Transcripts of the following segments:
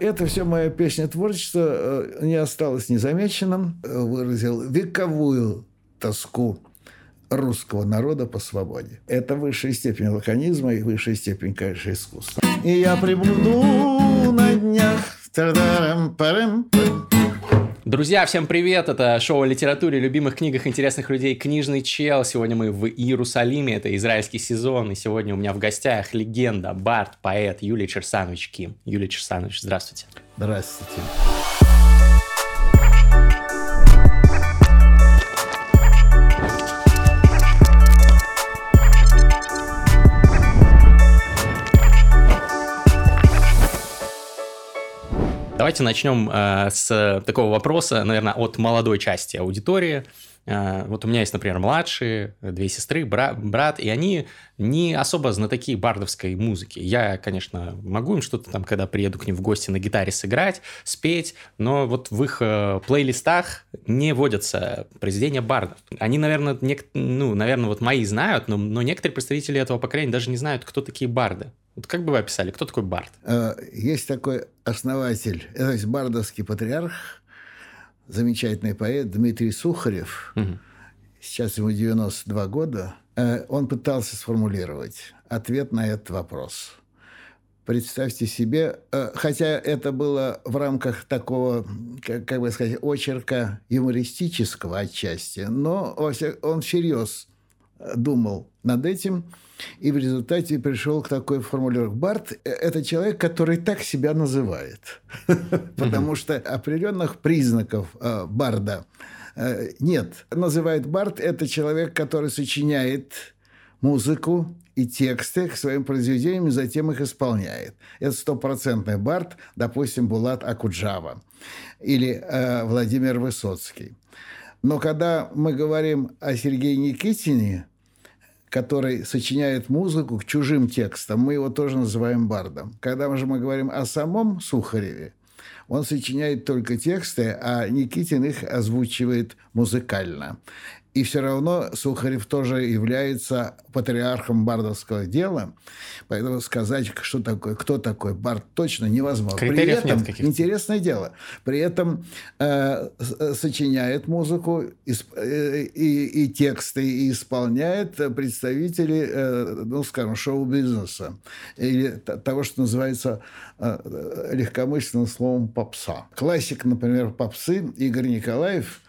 Это все мое песня творчество э, не осталось незамеченным. Э, выразил вековую тоску русского народа по свободе. Это высшая степень лаконизма и высшая степень, конечно, искусства. И я приблуду на днях. Друзья, всем привет! Это шоу о литературе, любимых книгах интересных людей «Книжный чел». Сегодня мы в Иерусалиме, это израильский сезон, и сегодня у меня в гостях легенда, бард, поэт Юлий Черсанович Ким. Юлий Черсанович, здравствуйте. Здравствуйте. Давайте начнем э, с такого вопроса, наверное, от молодой части аудитории. Э, вот у меня есть, например, младшие, две сестры, брат, брат, и они не особо знатоки бардовской музыки. Я, конечно, могу им что-то там, когда приеду к ним в гости на гитаре сыграть, спеть, но вот в их э, плейлистах не водятся произведения бардов. Они, наверное, нек... ну, наверное, вот мои знают, но, но некоторые представители этого поколения даже не знают, кто такие барды. Вот как бы вы описали, кто такой Бард? Э, есть такой основатель, то есть бардовский патриарх, замечательный поэт Дмитрий Сухарев. Угу. Сейчас ему 92 года. Э, он пытался сформулировать ответ на этот вопрос. Представьте себе, э, хотя это было в рамках такого, как, бы сказать, очерка юмористического отчасти, но он всерьез думал над этим – и в результате пришел к такой формулировке. Барт – это человек, который так себя называет. Потому что определенных признаков э, Барда э, нет. Называет Барт – это человек, который сочиняет музыку и тексты к своим произведениям и затем их исполняет. Это стопроцентный Барт, допустим, Булат Акуджава или э, Владимир Высоцкий. Но когда мы говорим о Сергее Никитине – который сочиняет музыку к чужим текстам, мы его тоже называем бардом. Когда же мы говорим о самом Сухареве, он сочиняет только тексты, а Никитин их озвучивает музыкально. И все равно Сухарев тоже является патриархом бардовского дела. Поэтому сказать, что такое, кто такой бард, точно невозможно. Критериев При этом, нет интересное дело, при этом э, сочиняет музыку и, э, и, и тексты, и исполняет представители, э, ну, скажем, шоу-бизнеса. Или того, что называется э, легкомысленным словом попса. Классик, например, попсы Игорь Николаев –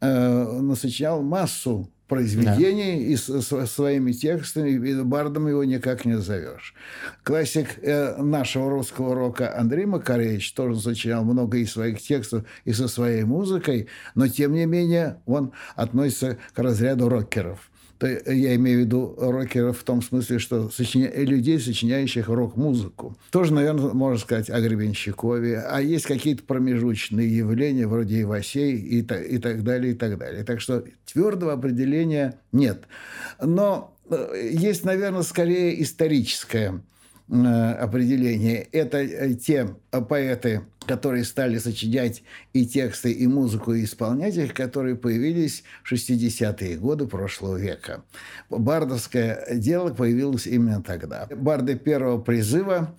э, насочинял массу произведений да. и с, своими текстами, и бардом его никак не назовешь. Классик э, нашего русского рока Андрей Макаревич тоже сочинял много и своих текстов, и со своей музыкой, но тем не менее он относится к разряду рокеров то я имею в виду рокеров в том смысле, что сочиня... людей, сочиняющих рок-музыку. Тоже, наверное, можно сказать о Гребенщикове. А есть какие-то промежуточные явления, вроде Ивасей и, та... и так далее, и так далее. Так что твердого определения нет. Но э, есть, наверное, скорее историческое определение. Это э, те поэты, которые стали сочинять и тексты, и музыку, и исполнять их, которые появились в 60-е годы прошлого века. Бардовское дело появилось именно тогда. Барды первого призыва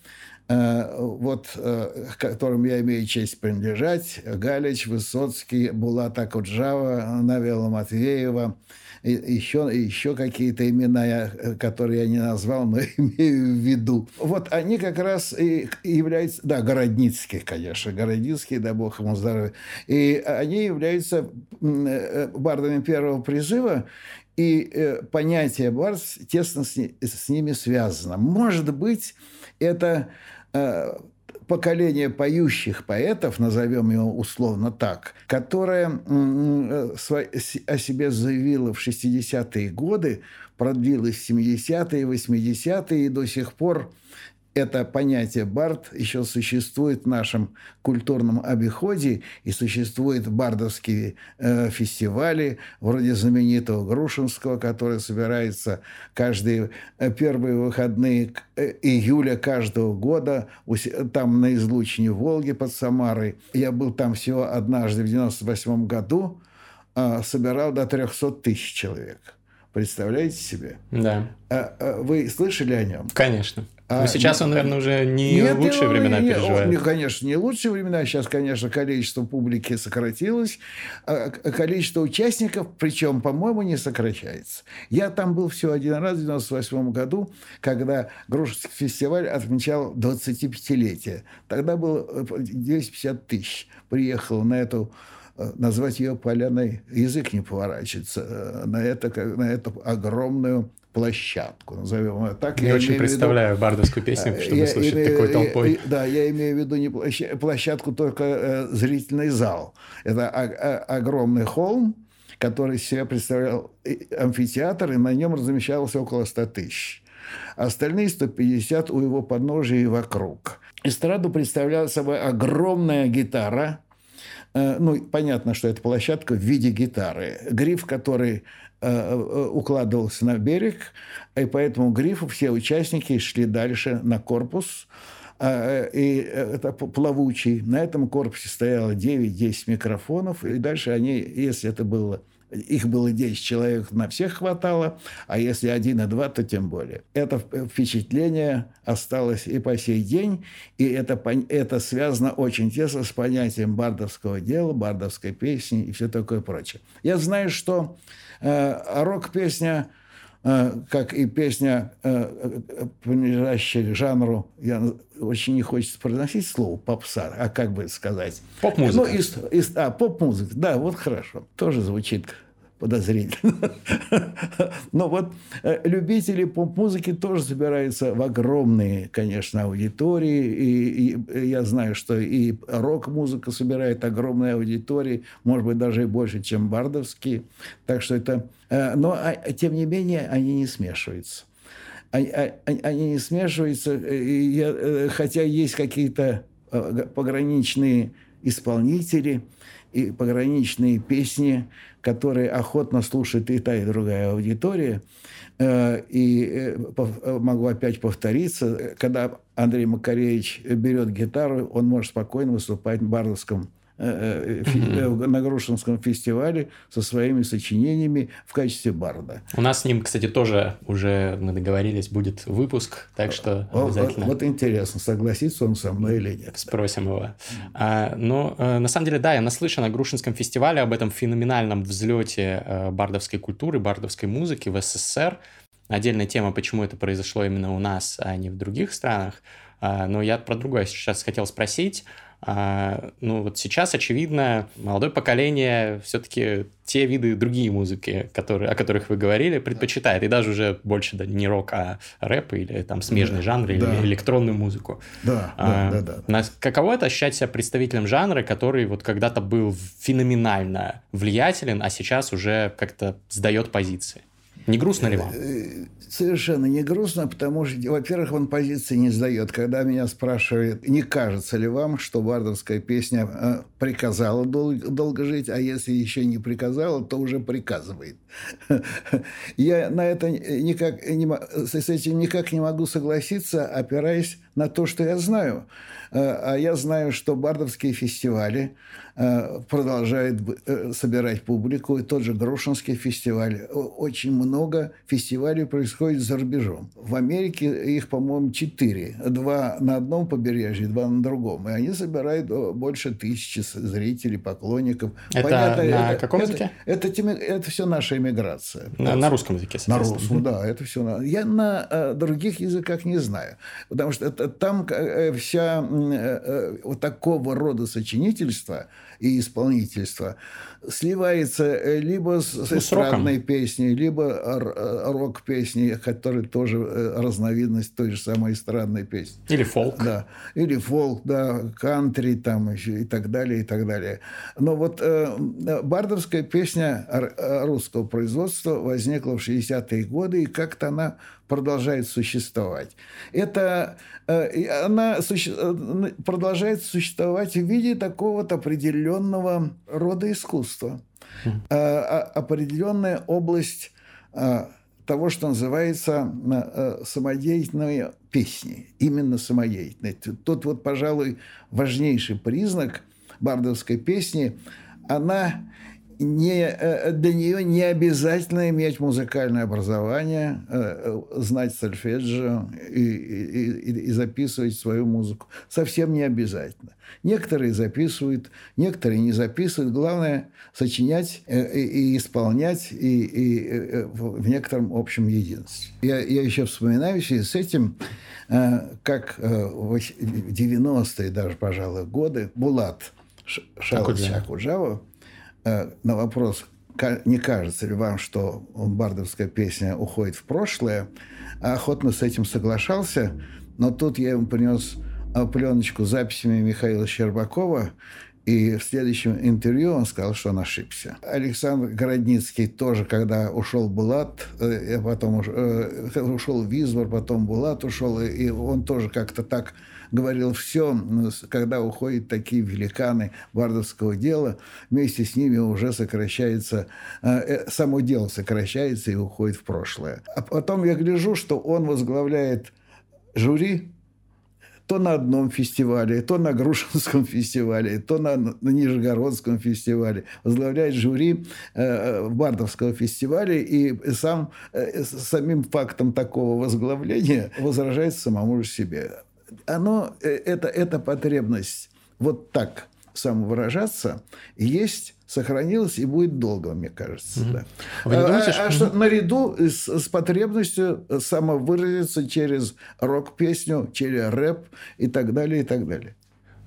э, вот, к которым я имею честь принадлежать, Галич, Высоцкий, Булат Акуджава, Навела Матвеева – еще, еще какие-то имена, которые я не назвал, но имею в виду. Вот они как раз и являются, да, Городницкий, конечно, Городницкий, да бог ему здоровья, и они являются э, бардами первого призыва, и э, понятие бард тесно с, с ними связано. Может быть, это э, поколение поющих поэтов, назовем его условно так, которое о себе заявило в 60-е годы, продлилось в 70-е, 80-е и до сих пор это понятие бард еще существует в нашем культурном обиходе, и существуют бардовские э, фестивали, вроде знаменитого Грушинского, который собирается каждые э, первые выходные э, июля каждого года, там на излучине Волги под Самарой. Я был там всего однажды в 98 году, э, собирал до 300 тысяч человек. Представляете себе? Да. А, а вы слышали о нем? Конечно. А, сейчас он, наверное, уже не нет, лучшие нет, времена нет, переживает. Не, конечно, не лучшие времена. Сейчас, конечно, количество публики сократилось. А количество участников, причем, по-моему, не сокращается. Я там был всего один раз в 98 году, когда Грушинский фестиваль отмечал 25-летие. Тогда было 250 тысяч. Приехал на эту э, назвать ее поляной язык не поворачивается э, на это на эту огромную площадку, назовем ее так. Я, я очень представляю виду, бардовскую песню, чтобы я слушать имею, такой толпой. Да, я имею в виду не площадку, только э, зрительный зал. Это огромный холм, который себя представлял амфитеатр, и на нем размещалось около 100 тысяч. Остальные 150 у его подножия и вокруг. Эстраду представляла собой огромная гитара, э, ну, понятно, что это площадка в виде гитары. Гриф, который Э, э, укладывался на берег, и поэтому грифу все участники шли дальше на корпус, э, и это плавучий. На этом корпусе стояло 9-10 микрофонов, и дальше они, если это было их было 10 человек, на всех хватало, а если один и два, то тем более. Это впечатление осталось и по сей день, и это, это связано очень тесно с понятием бардовского дела, бардовской песни и все такое прочее. Я знаю, что э, рок-песня э, как и песня, э, принадлежащая жанру, я очень не хочется произносить слово попса, а как бы сказать? Поп-музыка. Ну, из, из, а, поп-музыка, да, вот хорошо. Тоже звучит подозрительно. Но вот э, любители поп-музыки тоже собираются в огромные, конечно, аудитории. И, и я знаю, что и рок-музыка собирает огромные аудитории, может быть, даже и больше, чем бардовские. Так что это... Э, но, а, тем не менее, они не смешиваются. Они, а, они не смешиваются, я, хотя есть какие-то э, пограничные исполнители и пограничные песни, которые охотно слушает и та, и другая аудитория. Э, и э, э, могу опять повториться, когда Андрей Макаревич берет гитару, он может спокойно выступать в Бардовском на Грушинском фестивале со своими сочинениями в качестве барда. У нас с ним, кстати, тоже уже мы договорились, будет выпуск, так что обязательно. Вот, вот интересно, согласится он со мной или нет. Спросим его. А, ну, на самом деле, да, я наслышан о Грушинском фестивале, об этом феноменальном взлете бардовской культуры, бардовской музыки в СССР. Отдельная тема, почему это произошло именно у нас, а не в других странах. Но я про другое сейчас хотел спросить. А, ну вот сейчас, очевидно, молодое поколение все-таки те виды другие музыки, которые, о которых вы говорили, предпочитает. И даже уже больше да, не рок, а рэп или там смежный да, жанр, да. или электронную музыку. Да, а, да, да, да. Каково это ощущать себя представителем жанра, который вот когда-то был феноменально влиятелен, а сейчас уже как-то сдает позиции? Не грустно ли вам? Совершенно не грустно, потому что, во-первых, он позиции не сдает. Когда меня спрашивают, не кажется ли вам, что бардовская песня э, приказала дол- долго жить, а если еще не приказала, то уже приказывает. Я на это никак не, с этим никак не могу согласиться, опираясь на то, что я знаю. Э, а я знаю, что бардовские фестивали Э, продолжает э, собирать публику. И тот же Грушинский фестиваль. Очень много фестивалей происходит за рубежом. В Америке их, по-моему, четыре. Два на одном побережье, два на другом. И они собирают больше тысячи зрителей, поклонников. Это Понятно, на это, каком языке? Это, это, это все наша эмиграция. На, на русском языке, На русском, да. Это все. На... Я на э, других языках не знаю. Потому что это, там э, вся э, вот такого рода сочинительство – и исполнительство сливается э, либо с, с эстрадной песней, либо э, рок-песней, которые тоже э, разновидность той же самой эстрадной песни. Или фолк. Да. Или фолк, да, кантри там еще и так далее, и так далее. Но вот э, бардовская песня русского производства возникла в 60-е годы, и как-то она продолжает существовать. Это э, она суще, э, продолжает существовать в виде такого-то определенного рода искусства. Mm. Определенная область того, что называется самодеятельные песни. Именно самодеятельные. Тот вот, пожалуй, важнейший признак бардовской песни. Она не, э, для нее не обязательно иметь музыкальное образование, э, знать сольфеджио и, и, и записывать свою музыку. Совсем не обязательно. Некоторые записывают, некоторые не записывают. Главное – сочинять э, и, и исполнять и, и в некотором общем единстве. Я, я еще вспоминаю в связи с этим, как в 90-е даже, пожалуй, годы Булат Шалович Акуджава Э, на вопрос, не кажется ли вам, что бардовская песня уходит в прошлое, охотно с этим соглашался, но тут я ему принес э, пленочку с записями Михаила Щербакова, и в следующем интервью он сказал, что он ошибся. Александр Городницкий тоже, когда ушел Булат, э, потом ушел Визбор, потом Булат ушел, и он тоже как-то так говорил все, когда уходят такие великаны бардовского дела, вместе с ними уже сокращается, э, э, само дело сокращается и уходит в прошлое. А потом я гляжу, что он возглавляет жюри то на одном фестивале, то на Грушинском фестивале, то на, на Нижегородском фестивале. Возглавляет жюри э, Бардовского фестиваля и сам, э, самим фактом такого возглавления возражает самому же себе оно, э, это, эта потребность вот так самовыражаться есть, сохранилась и будет долго, мне кажется. Mm-hmm. Да. Вы не думаете, а, что... а что наряду с, с потребностью самовыразиться через рок-песню, через рэп и так далее, и так далее.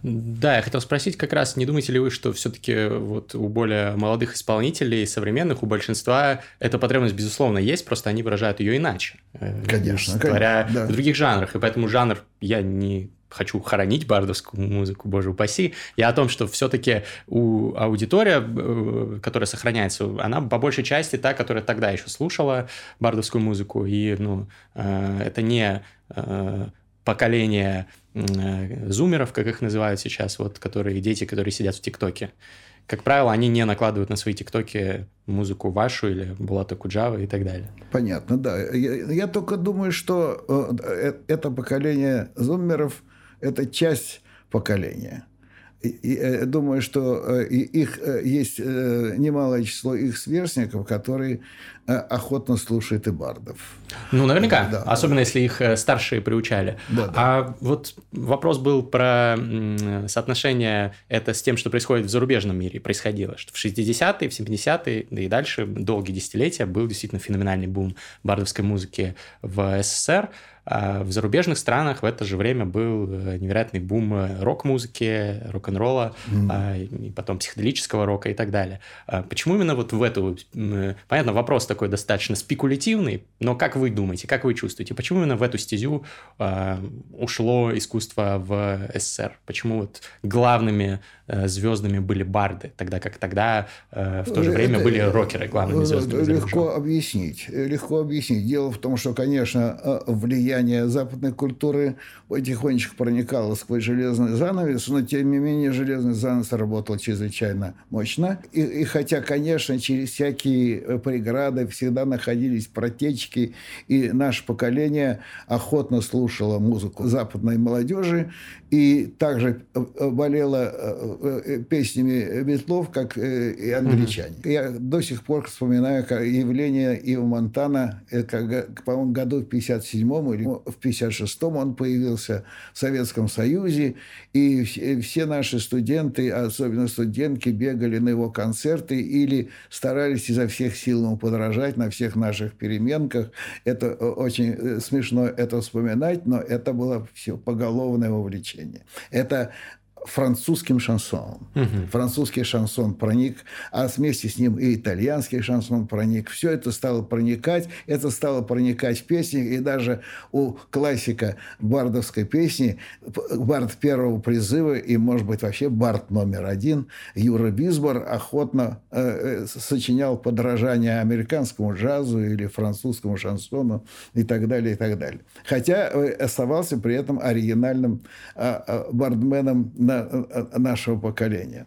Да, я хотел спросить как раз, не думаете ли вы, что все-таки вот у более молодых исполнителей, современных, у большинства эта потребность, безусловно, есть, просто они выражают ее иначе. Э, конечно. Говоря да. в других жанрах. И поэтому жанр я не хочу хоронить бардовскую музыку, боже упаси. Я о том, что все-таки у аудитория, э, которая сохраняется, она по большей части та, которая тогда еще слушала бардовскую музыку. И ну, э, это не поколение Э, зумеров, как их называют сейчас, вот, которые дети, которые сидят в ТикТоке. Как правило, они не накладывают на свои ТикТоки музыку вашу или Булата Куджава и так далее. Понятно, да. Я, я только думаю, что э, э, это поколение зумеров – это часть поколения – и, э, думаю, что э, их э, есть немалое число их сверстников, которые охотно слушают и бардов. Ну, наверняка, да, особенно если их старшие приучали. Да, да. А вот вопрос был про соотношение это с тем, что происходит в зарубежном мире, происходило, что в 60-е, в 70-е, да и дальше, долгие десятилетия был действительно феноменальный бум бардовской музыки в СССР. А в зарубежных странах в это же время был э, невероятный бум э, рок-музыки, рок-н-ролла, mm. и потом психоделического рока и так далее. А почему именно вот в эту... Понятно, вопрос такой достаточно спекулятивный, но как вы думаете, как вы чувствуете, почему именно в эту стезю ушло искусство в СССР? Почему вот главными э, звездами были барды, тогда как тогда в то же время были рокеры главными звездами? Легко объяснить. Легко объяснить. Дело в том, что, конечно, влияние западной культуры потихонечку проникало сквозь железный занавес, но тем не менее железный занавес работал чрезвычайно мощно. И, и хотя, конечно, через всякие э, преграды всегда находились протечки, и наше поколение охотно слушало музыку западной молодежи, и также э, болела э, песнями Ветлов, как и англичане. Mm-hmm. Я до сих пор вспоминаю явление Ива Монтана, по-моему, году в 57-м или в 56-м он появился в Советском Союзе, и все наши студенты, особенно студентки, бегали на его концерты или старались изо всех сил ему подражать на всех наших переменках. Это э, очень э, смешно это вспоминать, но это было все поголовное вовлечение. Это французским шансоном. Угу. Французский шансон проник, а вместе с ним и итальянский шансон проник. Все это стало проникать, это стало проникать в песни, и даже у классика бардовской песни, бард первого призыва и, может быть, вообще бард номер один, Юра Бисбор охотно э, э, сочинял подражание американскому джазу или французскому шансону и так далее, и так далее. Хотя э, оставался при этом оригинальным э, э, бардменом на Э, нашего поколения.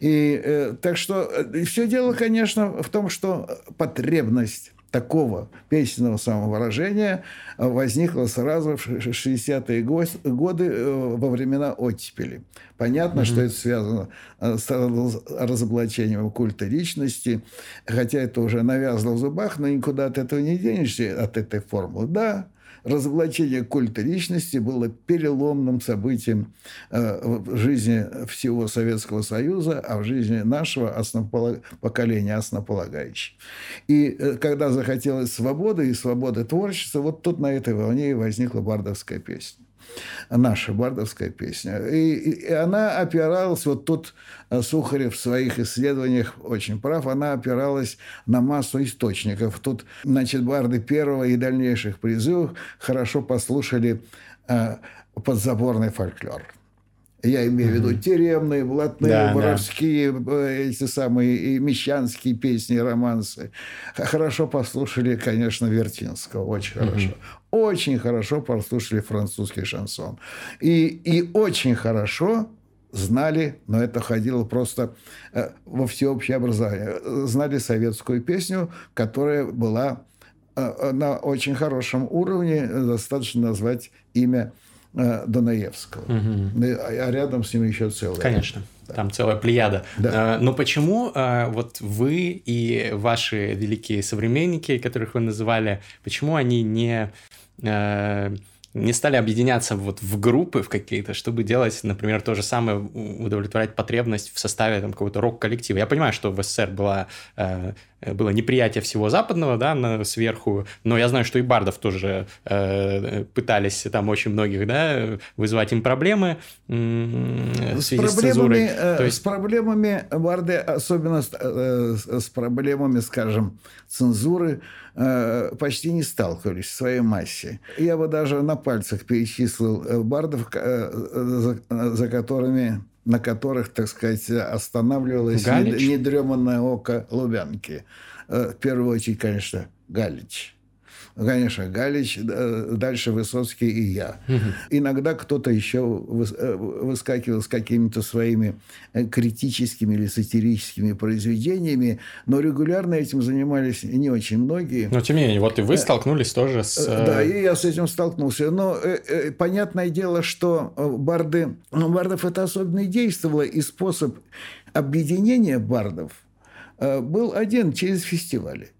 И э, так что э, все дело, конечно, в том, что потребность такого песенного самовыражения возникло сразу в 60-е годы э, во времена оттепели. Понятно, mm-hmm. что это связано э, с разоблачением культа личности, хотя это уже навязано в зубах, но никуда от этого не денешься, от этой формулы. Да, разоблачение культа личности было переломным событием э, в жизни всего Советского Союза, а в жизни нашего основополаг... поколения основополагающей. И э, когда захотелось свободы и свободы творчества, вот тут на этой волне и возникла бардовская песня наша бардовская песня. И, и она опиралась, вот тут э, Сухарев в своих исследованиях очень прав, она опиралась на массу источников. Тут, значит, барды первого и дальнейших призывов хорошо послушали э, подзаборный фольклор. Я имею в виду тюремные, блатные, да, воровские, да. эти самые и мещанские песни, романсы. Хорошо послушали, конечно, Вертинского, очень хорошо. Очень хорошо послушали французский шансон. И, и очень хорошо знали, но это ходило просто э, во всеобщее образование, знали советскую песню, которая была э, на очень хорошем уровне, достаточно назвать имя Э, Донаевского. Угу. А рядом с ним еще целая. Конечно. Да. Там целая плеяда. Да. А, но почему вот вы и ваши великие современники, которых вы называли, почему они не не стали объединяться вот в группы в какие-то, чтобы делать, например, то же самое, удовлетворять потребность в составе там какого-то рок-коллектива. Я понимаю, что в СССР была, э, было неприятие всего западного, да, на, сверху, но я знаю, что и бардов тоже э, пытались там очень многих, да, вызывать им проблемы э, в связи с, с э, То есть... С проблемами барды, особенно с, э, с проблемами, скажем, цензуры, Э, почти не сталкивались в своей массе. Я бы даже на пальцах перечислил э, бардов, э, за которыми на которых, так сказать, останавливалось недреманное око Лубянки. В первую очередь, конечно, Галич. Конечно, Галич, дальше Высоцкий и я. Угу. Иногда кто-то еще э, выскакивал с какими-то своими э, критическими или сатирическими произведениями, но регулярно этим занимались не очень многие. Но тем не менее, вот и вы э, столкнулись тоже с... Да, и я с этим столкнулся. Но понятное дело, что барды... Ну, бардов это особенно и действовало, и способ объединения бардов был один через фестивали.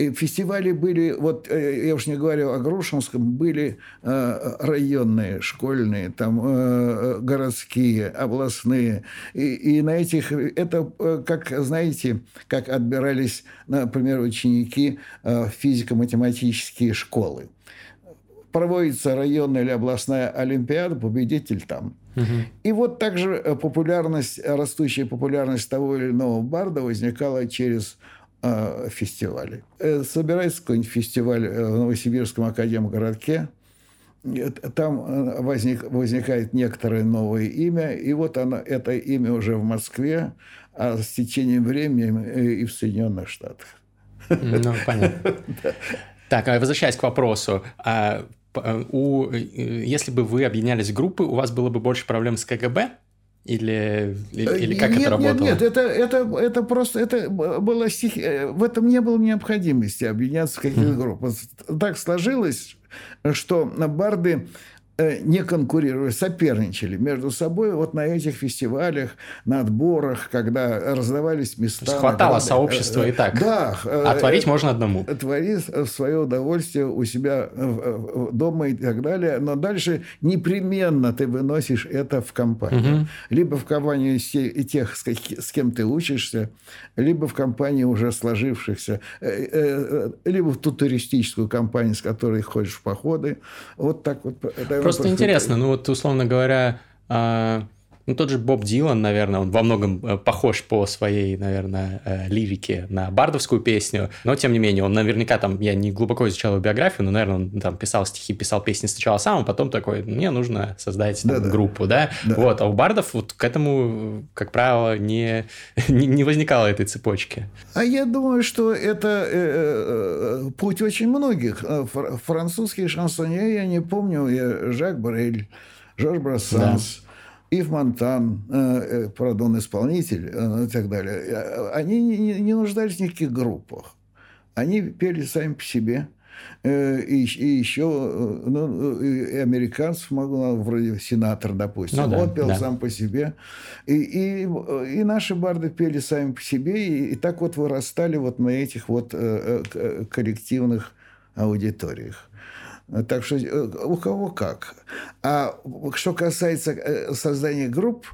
И фестивали были, вот э, я уж не говорю о Грушинском, были э, районные, школьные, там э, городские, областные. И, и на этих, это как, знаете, как отбирались, например, ученики в физико-математические школы. Проводится районная или областная олимпиада, победитель там. Угу. И вот также популярность, растущая популярность того или иного барда возникала через фестивалей. Э, собирается какой-нибудь фестиваль э, в Новосибирском академгородке, там э, возник, возникает некоторое новое имя, и вот оно, это имя уже в Москве, а с течением времени и в Соединенных Штатах. Ну, понятно. Так, а возвращаясь к вопросу, а у, если бы вы объединялись в группы, у вас было бы больше проблем с КГБ? Или, или, или как нет, это работало? Нет, нет, это, это, это просто это было стих... В этом не было необходимости объединяться в каких-то группах. Так сложилось, что барды Э, не конкурировали, соперничали между собой вот на этих фестивалях, на отборах, когда раздавались места. Хватало награды. сообщества и так. Да. А творить можно одному. Творить в свое удовольствие у себя дома и так далее. Но дальше непременно ты выносишь это в компанию. Угу. Либо в компанию тех, с кем ты учишься, либо в компании уже сложившихся, э, э, либо в ту туристическую компанию, с которой ходишь в походы. Вот так вот. Просто интересно, ну вот, условно говоря, а, ну, тот же Боб Дилан, наверное, он во многом э, похож по своей, наверное, э, лирике на бардовскую песню, но, тем не менее, он наверняка там, я не глубоко изучал его биографию, но, наверное, он там писал стихи, писал песни сначала сам, а потом такой, мне нужно создать там, да, группу, да? да? Вот, а у бардов вот к этому, как правило, не, не, не возникало этой цепочки. А я думаю, что это э, э, путь очень многих. Французские шансонье, я не помню, я Жак Брель, Жорж Брассанс, да Ив Монтан, э, э, правда, он исполнитель э, и так далее, они не, не нуждались в никаких группах. они пели сами по себе. Э, и, и еще э, ну, и американцев могу, вроде сенатор, допустим, ну, да, он пел да. сам по себе. И, и, и наши барды пели сами по себе, и, и так вот вырастали вот на этих вот э, коллективных аудиториях. Так что у кого как. А что касается создания групп,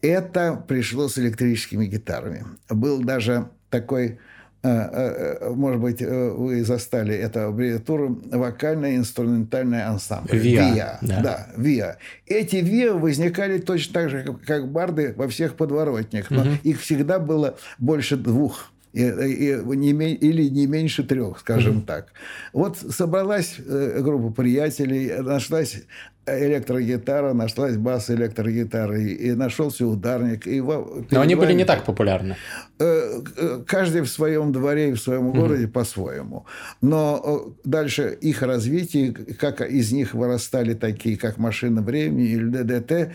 это пришло с электрическими гитарами. Был даже такой Э, э, э, может быть, вы застали эту аббревиатуру вокально-инструментальный ансамбль. ВИА. ВИА. Да. да, ВИА. Эти ВИА возникали точно так же, как барды во всех подворотнях, но угу. их всегда было больше двух и, и не, или не меньше трех, скажем mm-hmm. так. Вот собралась группа приятелей, нашлась электрогитара, нашлась бас-электрогитара, и, и нашелся ударник. И Но они были не так популярны. Э, э, каждый в своем дворе и в своем городе угу. по-своему. Но э, дальше их развитие, как из них вырастали такие, как «Машина времени» или «ДДТ»,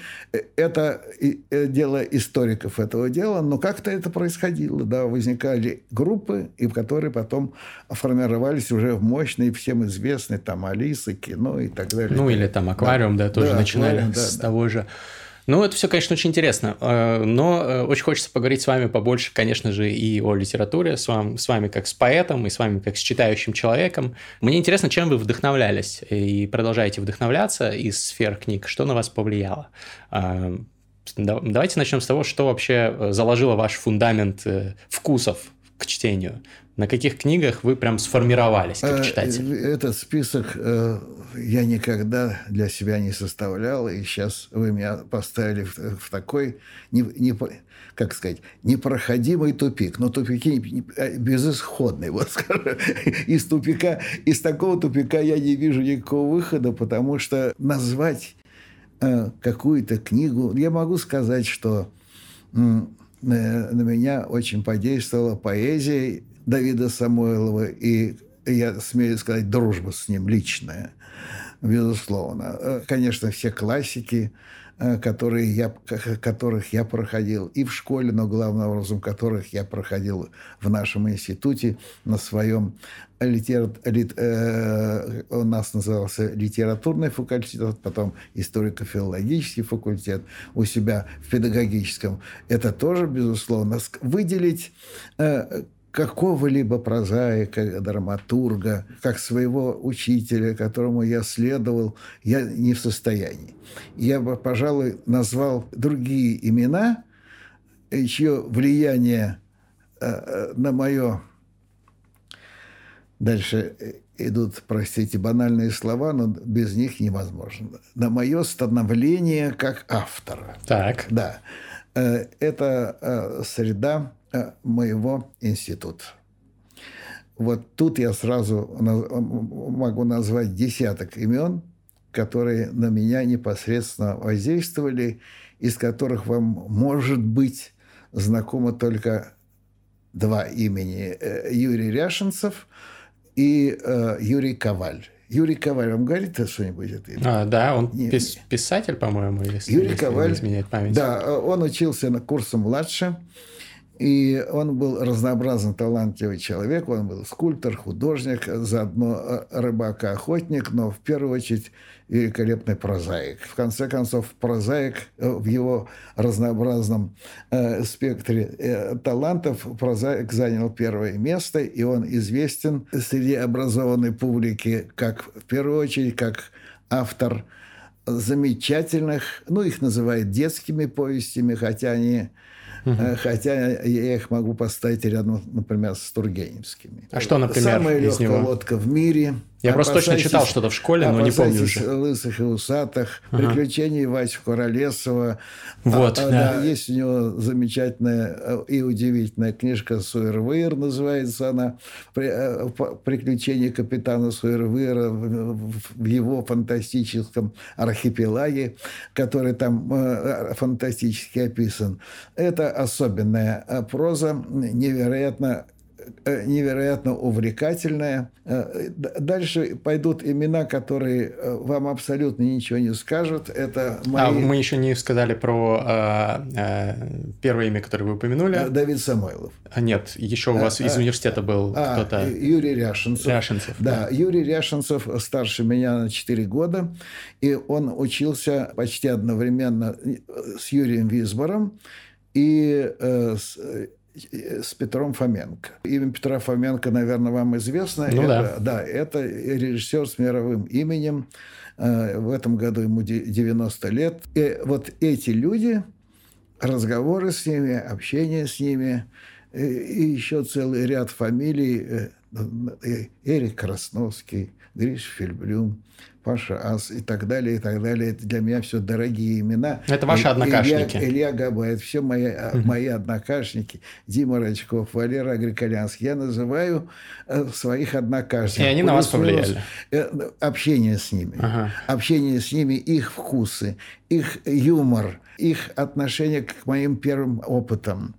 это дело историков этого дела, но как-то это происходило. Да, возникали группы, и в которые потом формировались уже мощные, всем известные, там, Алисы, кино и так далее. Ну, или там «Аквариум» аквариум, да, тоже да, начинали да, с да. того же. Ну, это все, конечно, очень интересно, э, но э, очень хочется поговорить с вами побольше, конечно же, и о литературе, с вами, с вами как с поэтом, и с вами как с читающим человеком. Мне интересно, чем вы вдохновлялись и продолжаете вдохновляться из сфер книг, что на вас повлияло? Э, давайте начнем с того, что вообще заложило ваш фундамент вкусов к чтению. На каких книгах вы прям сформировались как читатель? Этот список я никогда для себя не составлял, и сейчас вы меня поставили в, в такой, не, не, как сказать, непроходимый тупик. Но тупики а, безысходные, вот скажем. Из тупика, из такого тупика я не вижу никакого выхода, потому что назвать э, какую-то книгу, я могу сказать, что э, на меня очень подействовала поэзия Давида Самойлова и я смею сказать, дружба с ним личная безусловно. Э, конечно, все классики, э, которые я, которых я проходил и в школе, но главным образом которых я проходил в нашем институте на своем литер... лит... э... у нас назывался литературный факультет, потом историко-филологический факультет у себя в педагогическом. Это тоже, безусловно, выделить э, какого-либо прозаика, драматурга, как своего учителя, которому я следовал, я не в состоянии. Я бы, пожалуй, назвал другие имена, чье влияние э, э, на мое... Дальше идут, простите, банальные слова, но без них невозможно. На мое становление как автора. Так. Да. Э, это среда Э, моего института. Вот тут я сразу могу назвать десяток имен, которые на меня непосредственно воздействовали, из которых вам, может быть, знакомо только два имени. Э, Юрий Ряшенцев и э, Юрий Коваль. Юрий Коваль вам говорит что-нибудь это А, да, он пис- писатель, по-моему, если, Юрий если Коваль, изменяет память. Да, он учился на курсом младше. И он был разнообразно талантливый человек, он был скульптор, художник, заодно э, рыбак-охотник, но в первую очередь великолепный прозаик. В конце концов, прозаик э, в его разнообразном э, спектре э, талантов, прозаик занял первое место, и он известен среди образованной публики как, в первую очередь, как автор замечательных, ну, их называют детскими повестями, хотя они Угу. Хотя я их могу поставить рядом, например, с Тургеневскими. А что, например, Самая легкая него? лодка в мире – я просто точно читал что-то в школе, но не помню уже. лысых и усатых, ага. приключения Васи Королесова. Вот, а, да. да. Есть у него замечательная э, и удивительная книжка Суэрвейр, называется она. Э, приключения капитана Суэрвейра в его фантастическом архипелаге, который там э, фантастически описан. Это особенная проза, невероятно невероятно увлекательная. Э, дальше пойдут имена, которые э, вам абсолютно ничего не скажут. Это мои... А мы еще не сказали про э, э, первое имя, которое вы упомянули. Давид Самойлов. А нет, еще у вас а, из университета был а, кто-то. Юрий Ряшенцев. Ряшенцев. Да, да, Юрий Ряшенцев старше меня на 4 года, и он учился почти одновременно с Юрием Визбором и э, с с Петром Фоменко. Имя Петра Фоменко, наверное, вам известно. Ну, это, да. да, это режиссер с мировым именем. Э, в этом году ему 90 лет. И вот эти люди, разговоры с ними, общение с ними, и еще целый ряд фамилий. Э, э, Эрик Красновский, Гриш Фельблюм, Паша Ас и так далее, и так далее. Это для меня все дорогие имена. Это ваши однокашники. Илья, Илья Габаев, все мои, угу. мои однокашники. Дима Рачков, Валера Агриколянский. Я называю э, своих однокашников. И они на вас повлияли? Э, общение с ними. Ага. Общение с ними, их вкусы, их юмор, их отношение к моим первым опытам,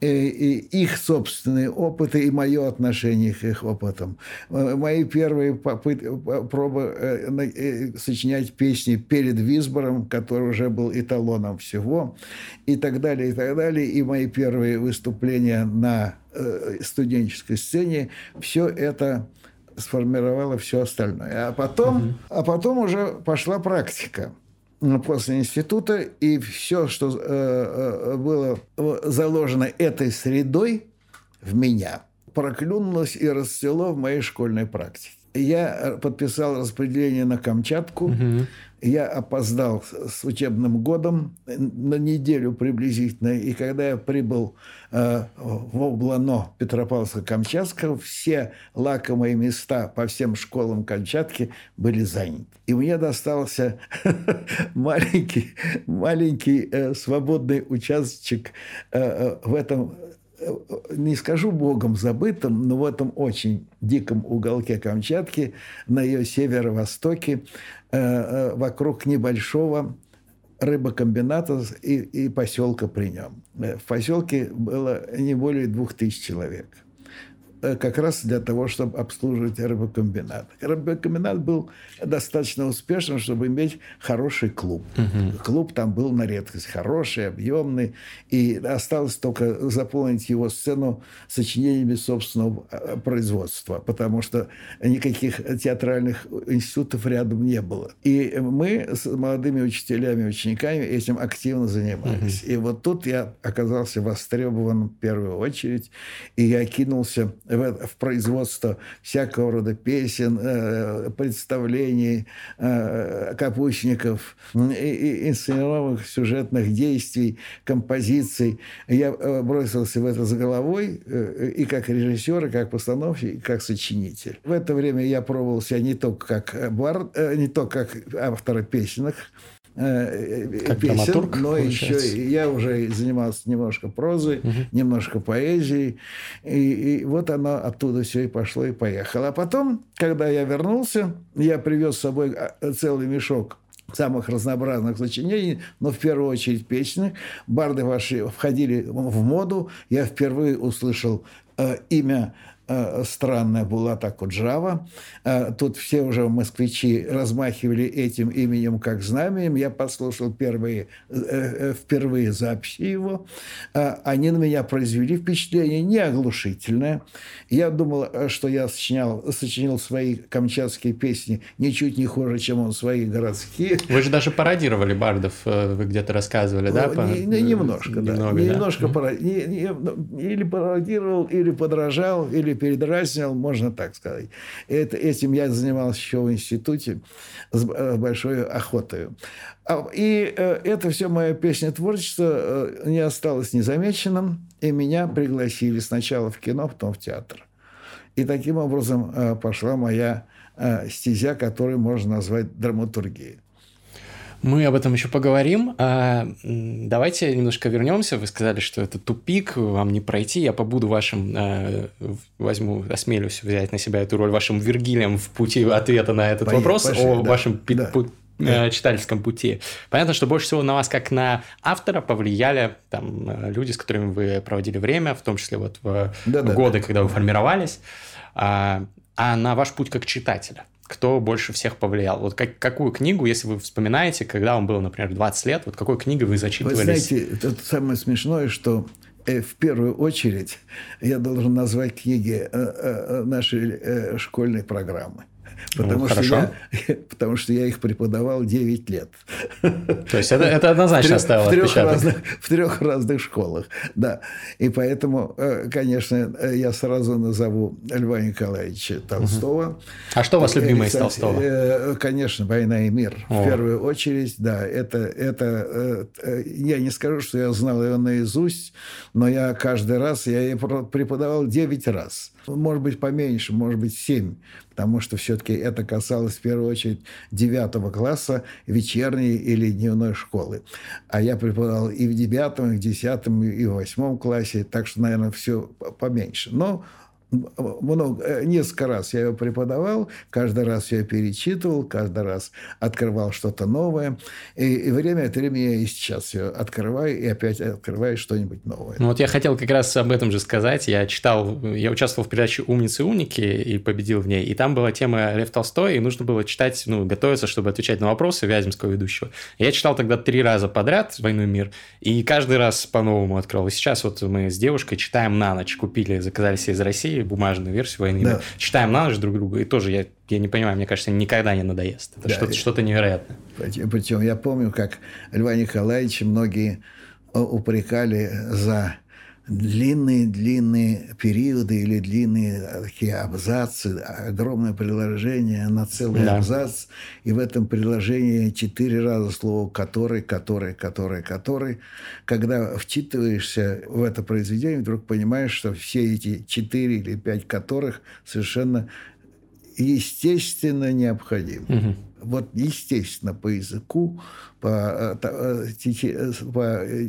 и, и их собственные опыты и мое отношение к их опытам. Э, мои первые попытки, пробы э, сочинять песни перед Визбором, который уже был эталоном всего, и так далее, и так далее. И мои первые выступления на э, студенческой сцене, все это сформировало все остальное. А потом, угу. а потом уже пошла практика после института, и все, что э, э, было заложено этой средой в меня, проклюнулось и расцвело в моей школьной практике. Я подписал распределение на Камчатку. Угу. Я опоздал с учебным годом на неделю приблизительно. И когда я прибыл э, в Облано Петропавловска-Камчатского, все лакомые места по всем школам Камчатки были заняты. И мне достался маленький, маленький э, свободный участочек э, э, в этом не скажу богом забытым, но в этом очень диком уголке Камчатки, на ее северо-востоке, э, э, вокруг небольшого рыбокомбината и, и поселка при нем. Э, в поселке было не более двух тысяч человек. Э, как раз для того, чтобы обслуживать рыбокомбинат. Рыбокомбинат был достаточно успешным, чтобы иметь хороший клуб. Угу. Клуб там был на редкость хороший, объемный, и осталось только заполнить его сцену сочинениями собственного э, производства, потому что никаких театральных институтов рядом не было. И мы с молодыми учителями учениками этим активно занимались. Угу. И вот тут я оказался востребован в первую очередь, и я кинулся в, в производство всякого рода песен, э, представлений, э, капустников, и, и инсценированных сюжетных действий, композиций. Я э, бросился в это с головой э, и как режиссер, и как постановщик, и как сочинитель. В это время я пробовал себя не только как бар, э, не только как автор песенных, Э, э, как песен, драматург, но получается. еще я уже занимался немножко прозой, угу. немножко поэзией, и, и вот оно оттуда все и пошло и поехало. А потом, когда я вернулся, я привез с собой а, целый мешок самых разнообразных сочинений, но в первую очередь песни. Барды ваши входили в моду. Я впервые услышал э, имя Э, странная Булата Куджава. Э, тут все уже москвичи размахивали этим именем как знаменем. Я послушал первые, э, впервые записи его. Они на меня произвели впечатление не оглушительное. Я думал, что я сочинял, сочинил свои камчатские песни ничуть не хуже, чем он свои городские. Вы же даже пародировали бардов, вы где-то рассказывали, да? По... Не, не, немножко, да. Немного, немножко да? Парод... не, не, или пародировал, или подражал, или передразнил, можно так сказать. Это, этим я занимался еще в институте с э, большой охотой. А, и э, это все мое песня творчество э, не осталось незамеченным, и меня пригласили сначала в кино, потом в театр. И таким образом пошла моя стезя, которую можно назвать драматургией. Мы об этом еще поговорим. А, давайте немножко вернемся. Вы сказали, что это тупик, вам не пройти. Я побуду вашим, а, возьму, осмелюсь взять на себя эту роль вашим Вергилием в пути ответа на этот Поехали, вопрос пошли, о да, вашем да. э, читательском пути. Понятно, что больше всего на вас, как на автора, повлияли там э, люди, с которыми вы проводили время, в том числе вот в да, годы, да. когда вы формировались, а, а на ваш путь как читателя. Кто больше всех повлиял? Вот как, какую книгу, если вы вспоминаете, когда вам было, например, 20 лет, вот какой книгой вы зачитывались? Вы знаете, это самое смешное, что э, в первую очередь я должен назвать книги нашей школьной программы. Потому, ну, что я, потому что я их преподавал 9 лет. То есть это, это однозначно оставило в трех, разных, в трех разных школах. Да. И поэтому, э, конечно, я сразу назову Льва Николаевича Толстого. Угу. А что у вас любимое из Толстого? Э, конечно, «Война и мир». О. В первую очередь, да. Это, это, э, я не скажу, что я знал ее наизусть, но я каждый раз, я ее преподавал 9 раз. Может быть, поменьше, может быть, 7 потому что все-таки это касалось в первую очередь девятого класса вечерней или дневной школы. А я преподавал и в девятом, и в десятом, и в восьмом классе, так что, наверное, все поменьше. Но много, э, несколько раз я ее преподавал, каждый раз я перечитывал, каждый раз открывал что-то новое. И, и время от времени я и сейчас ее открываю, и опять открываю что-нибудь новое. Ну вот я хотел как раз об этом же сказать. Я читал, я участвовал в передаче «Умницы умники» и победил в ней. И там была тема Лев Толстой, и нужно было читать, ну, готовиться, чтобы отвечать на вопросы Вяземского ведущего. Я читал тогда три раза подряд «Войну и мир», и каждый раз по-новому открыл. И сейчас вот мы с девушкой читаем на ночь, купили, заказали себе из России бумажную версию войны. Да. Читаем на ночь друг друга, и тоже я, я не понимаю, мне кажется, никогда не надоест. Это да, что-то, что-то невероятное. Причем я помню, как Льва Николаевича многие упрекали за длинные-длинные периоды или длинные такие абзацы, огромное приложение на целый да. абзац, и в этом приложении четыре раза слово «который», «который», «который», «который». Когда вчитываешься в это произведение, вдруг понимаешь, что все эти четыре или пять «которых» совершенно естественно необходимы. Угу вот естественно по языку, по, э, э, по э,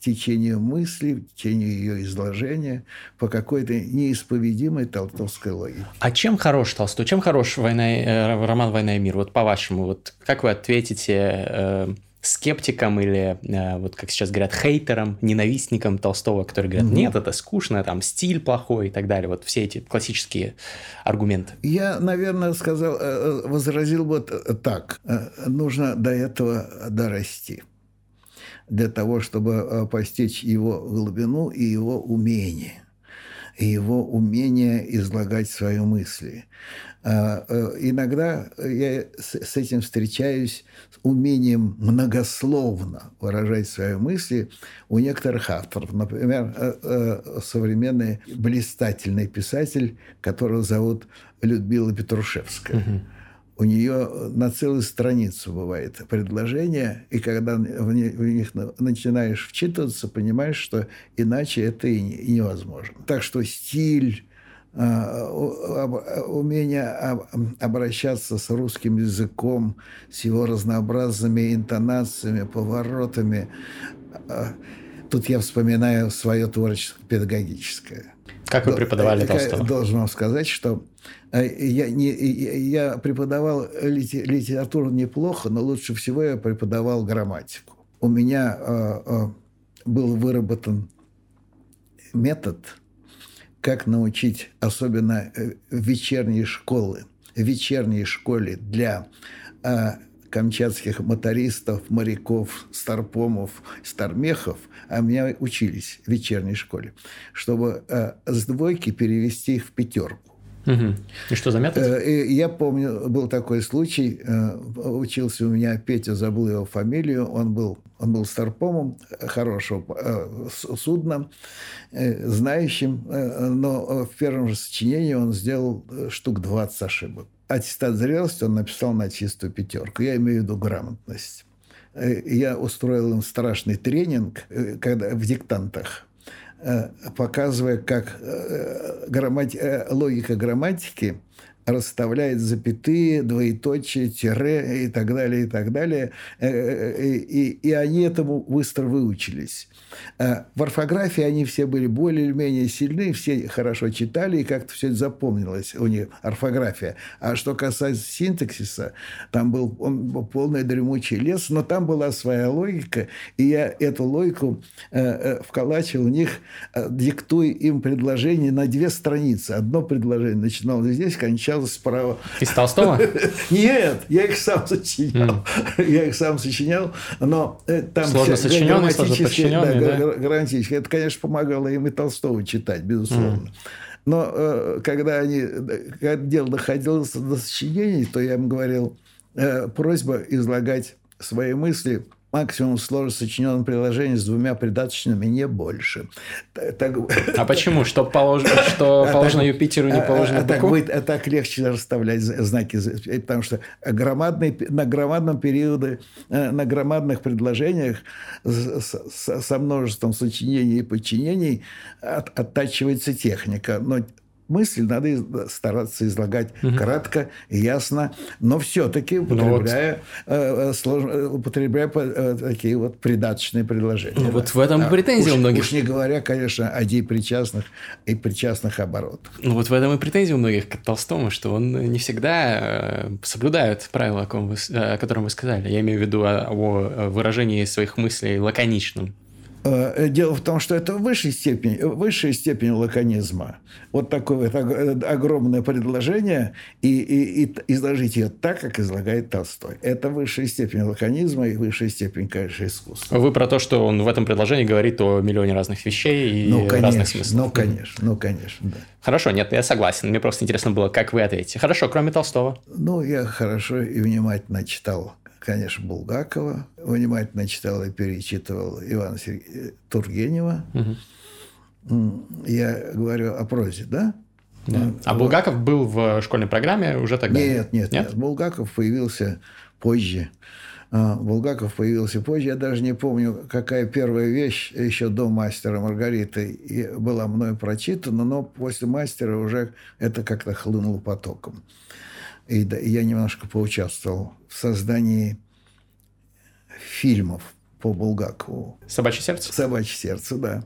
течению мысли, течению ее изложения, по какой-то неисповедимой толстовской логике. А чем хорош Толстой? Чем хорош война, роман «Война и мир»? Вот по-вашему, вот как вы ответите скептикам или, э, вот как сейчас говорят, хейтерам, ненавистникам Толстого, которые говорят, угу. нет, это скучно, там стиль плохой и так далее. Вот все эти классические аргументы. Я, наверное, сказал, э, э, возразил вот так. Нужно до этого дорасти для того, чтобы постичь его глубину и его умение и его умение излагать свои мысли. А, э, иногда я с этим встречаюсь с умением многословно выражать свои мысли у некоторых авторов. Например, э, э, современный блистательный писатель, которого зовут Людмила Петрушевская. Угу. У нее на целую страницу бывает предложение, и когда в них начинаешь вчитываться, понимаешь, что иначе это и невозможно. Так что стиль, умение обращаться с русским языком, с его разнообразными интонациями, поворотами. А, тут я вспоминаю свое творчество педагогическое. Как вы преподавали Толстого? Должен вам сказать, что э, я, не, я преподавал литературу неплохо, но лучше всего я преподавал грамматику. У меня э, э, был выработан метод – как научить, особенно э, вечерние школы, вечерней школе для э, камчатских мотористов, моряков, старпомов, стармехов, а меня учились в вечерней школе, чтобы э, с двойки перевести их в пятерку. Угу. И что за метод? Э, я помню, был такой случай. Э, учился у меня Петя, забыл его фамилию. Он был, он был старпомом хорошего э, судна, знающим. Но в первом же сочинении он сделал штук 20 ошибок. Аттестат зрелости он написал на чистую пятерку. Я имею в виду грамотность. Я устроил им страшный тренинг когда, в диктантах показывая, как э, граммати... Э, логика грамматики расставляет запятые, двоеточие, тире и так далее, и так далее. Э, э, и, и они этому быстро выучились. В орфографии они все были более или менее сильны, все хорошо читали, и как-то все это запомнилось у них, орфография. А что касается синтаксиса, там был, он полный дремучий лес, но там была своя логика, и я эту логику э, вколачивал в них, диктуя им предложение на две страницы. Одно предложение начиналось здесь, кончалось сначала справа. Из Толстого? Нет, я их сам сочинял. Я их сам сочинял, но э, там сложно сочиненные, сложно подчиненные, да, грамматически. Это, конечно, помогало им и Толстого читать, безусловно. Но э, когда они, когда дело доходило до сочинений, то я им говорил, э, просьба излагать свои мысли – максимум сложно сочиненном приложении с двумя придаточными, не больше. Так... А почему? Что, полож... что а положено так, Юпитеру, не положено а, а, так, будет, а так легче расставлять знаки, потому что громадные, на громадном периоде, э, на громадных предложениях со множеством сочинений и подчинений от, оттачивается техника. Но мысль надо стараться излагать угу. кратко, ясно, но все-таки употребляя, ну, вот. э, употребляя э, такие вот придаточные предложения. Ну, да. Вот в этом а, претензия уж, у многих. Уж не говоря, конечно, о депричастных и причастных оборотах. Ну вот в этом и претензия у многих к Толстому, что он не всегда э, соблюдает правила, о котором вы сказали. Я имею в виду о, о выражении своих мыслей лаконичном. Э, дело в том, что это высшая степень, высшая степень лаконизма. Вот такое вот огромное предложение, и, и, и изложить ее так, как излагает Толстой. Это высшая степень лаконизма и высшая степень, конечно, искусства. Вы про то, что он в этом предложении говорит о миллионе разных вещей и ну, конечно, разных смыслов. Ну, конечно, ну, конечно, да. Хорошо, нет, я согласен. Мне просто интересно было, как вы ответите. Хорошо, кроме Толстого. Ну, я хорошо и внимательно читал конечно, Булгакова. Внимательно читал и перечитывал Ивана Сергеевича Тургенева. Угу. Я говорю о прозе, да? да. А Булгаков был в школьной программе уже тогда? Нет, нет, нет. нет. Булгаков появился позже. А, Булгаков появился позже. Я даже не помню, какая первая вещь еще до «Мастера Маргариты» была мной прочитана, но после «Мастера» уже это как-то хлынуло потоком. И да, я немножко поучаствовал в создании фильмов по Булгакову. «Собачье сердце»? «Собачье сердце», да.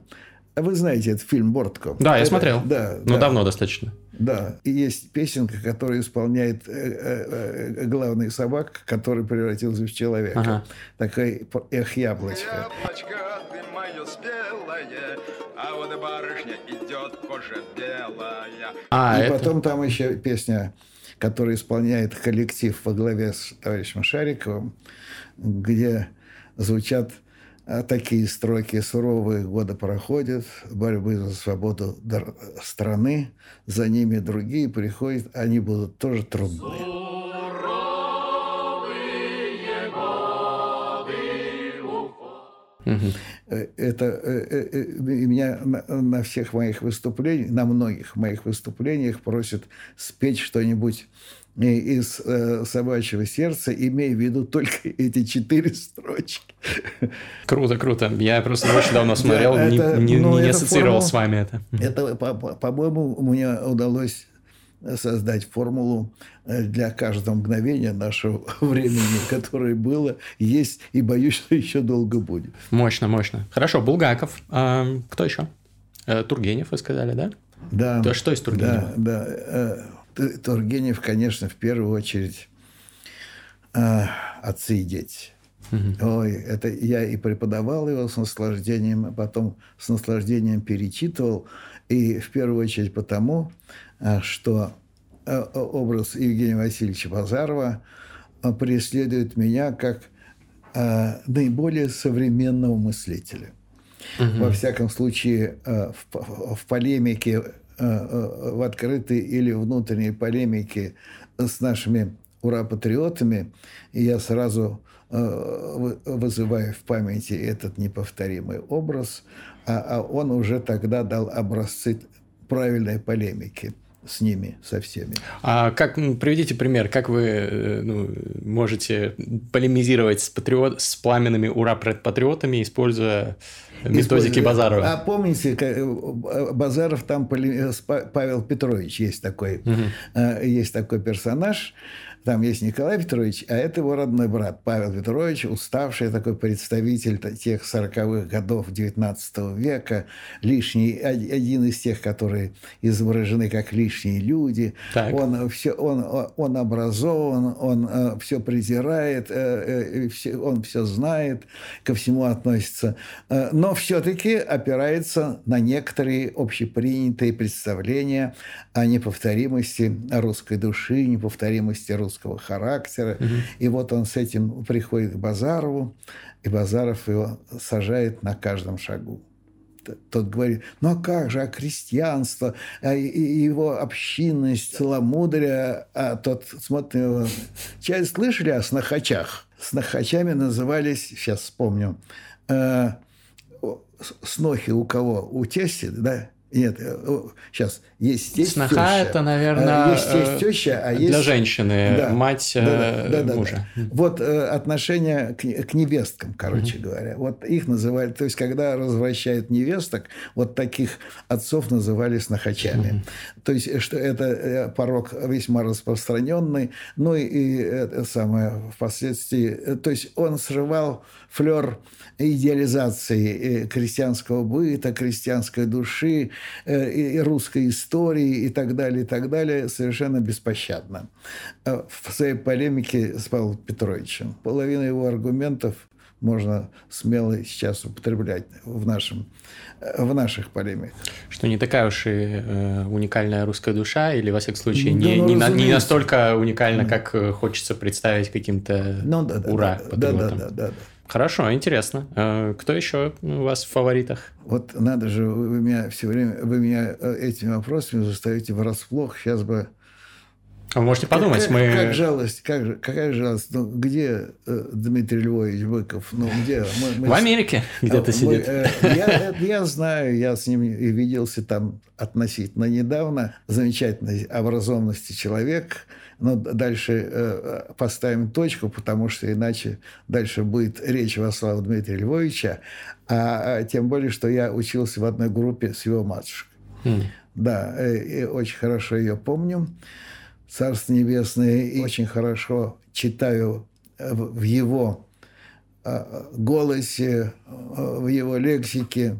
А вы знаете этот фильм «Бортко»? Да, я это, смотрел. Да. Ну, да. давно достаточно. Да. И есть песенка, которая исполняет э, э, э, главный собак, который превратился в человека. Ага. Такой «Эх, яблочко». Яблочко, ты мое спелое, а вот барышня идет кожа белая. А, И это... потом там еще песня который исполняет коллектив во главе с товарищем Шариковым, где звучат а, такие строки «Суровые годы проходят, борьбы за свободу страны, за ними другие приходят, они будут тоже трудные». Угу. Это э, э, меня на всех моих выступлениях, на многих моих выступлениях просят спеть что-нибудь из собачьего сердца, имея в виду только эти четыре строчки. Круто, круто. Я просто очень давно смотрел, да, это, не, не, ну, не ассоциировал с вами это. Это, по-моему, мне удалось создать формулу э, для каждого мгновения нашего времени, которое было, есть и боюсь, что еще долго будет. Мощно, мощно. Хорошо, Булгаков. А, кто еще? Э, Тургенев, вы сказали, да? Да. Да что из Тургенева? Да, да. Э, Тургенев, конечно, в первую очередь отцы и дети. Угу. Ой, это я и преподавал его с наслаждением, а потом с наслаждением перечитывал. И в первую очередь потому, а, что а, образ Евгения Васильевича Базарова а, преследует меня как наиболее современного мыслителя. Угу. Во всяком случае, в, в полемике, в открытой или внутренней полемике с нашими ура-патриотами, я сразу вызываю в памяти этот неповторимый образ, а он уже тогда дал образцы правильной полемики – с ними, со всеми. А как, приведите пример, как вы э, ну, можете полемизировать с, патриот, с пламенными ура-патриотами, используя методики Базарова? А помните, э, Базаров там, Павел Петрович есть такой, угу. есть такой персонаж, там есть Николай Петрович, а это его родной брат Павел Петрович, уставший такой представитель тех 40-х годов XIX века, лишний, один из тех, которые изображены как лишние люди. Так. Он, все, он, он образован, он э, все презирает, э, э, он все знает, ко всему относится, но все-таки опирается на некоторые общепринятые представления о неповторимости русской души, неповторимости русской русского характера. Угу. И вот он с этим приходит к Базарову, и Базаров его сажает на каждом шагу. Тот говорит, ну а как же, а крестьянство, а его общинность, целомудрие, а тот смотрит на него. Часть слышали о снохачах? Снохачами назывались, сейчас вспомню, э, снохи у кого? У тести, да? Нет, сейчас э, есть тесть Сноха теща. это, наверное, э, есть тесть теща, а есть... Для женщины, да, мать да, да, да, мужа. Да, да. Вот э, отношение к, к невесткам, короче mm-hmm. говоря. Вот их называли... То есть, когда развращают невесток, вот таких отцов называли снохачами. Mm-hmm. То есть, что это порог весьма распространенный. Ну и, и это самое впоследствии... То есть, он срывал флер идеализации крестьянского быта, крестьянской души, Э, и русской истории и так далее, и так далее, совершенно беспощадно. Э, в своей полемике с Павлом Петровичем. Половина его аргументов можно смело сейчас употреблять в, нашем, э, в наших полемиках. Что не такая уж и э, уникальная русская душа, или, во всяком случае, ну, не, ну, не, на, не настолько уникальна, как хочется представить каким-то ну, да, да, ура да, да, да, да, да. Хорошо, интересно. А кто еще у вас в фаворитах? Вот надо же, вы меня все время, вы меня э, этими вопросами заставите врасплох. Сейчас бы вы можете подумать, как, мы... Как жалость, как, какая жалость. Ну, где э, Дмитрий Львович Быков? Ну, где? Мы, мы... В Америке где-то сидит. Э, я, я знаю, я с ним и виделся там относительно недавно. Замечательной образованности человек – но дальше э, поставим точку, потому что иначе дальше будет речь Васлава Дмитрия Львовича, а, а тем более, что я учился в одной группе с его матушкой. Mm. Да, э, и очень хорошо ее помню. Царство Небесное, и очень хорошо читаю в его голосе, в его лексике,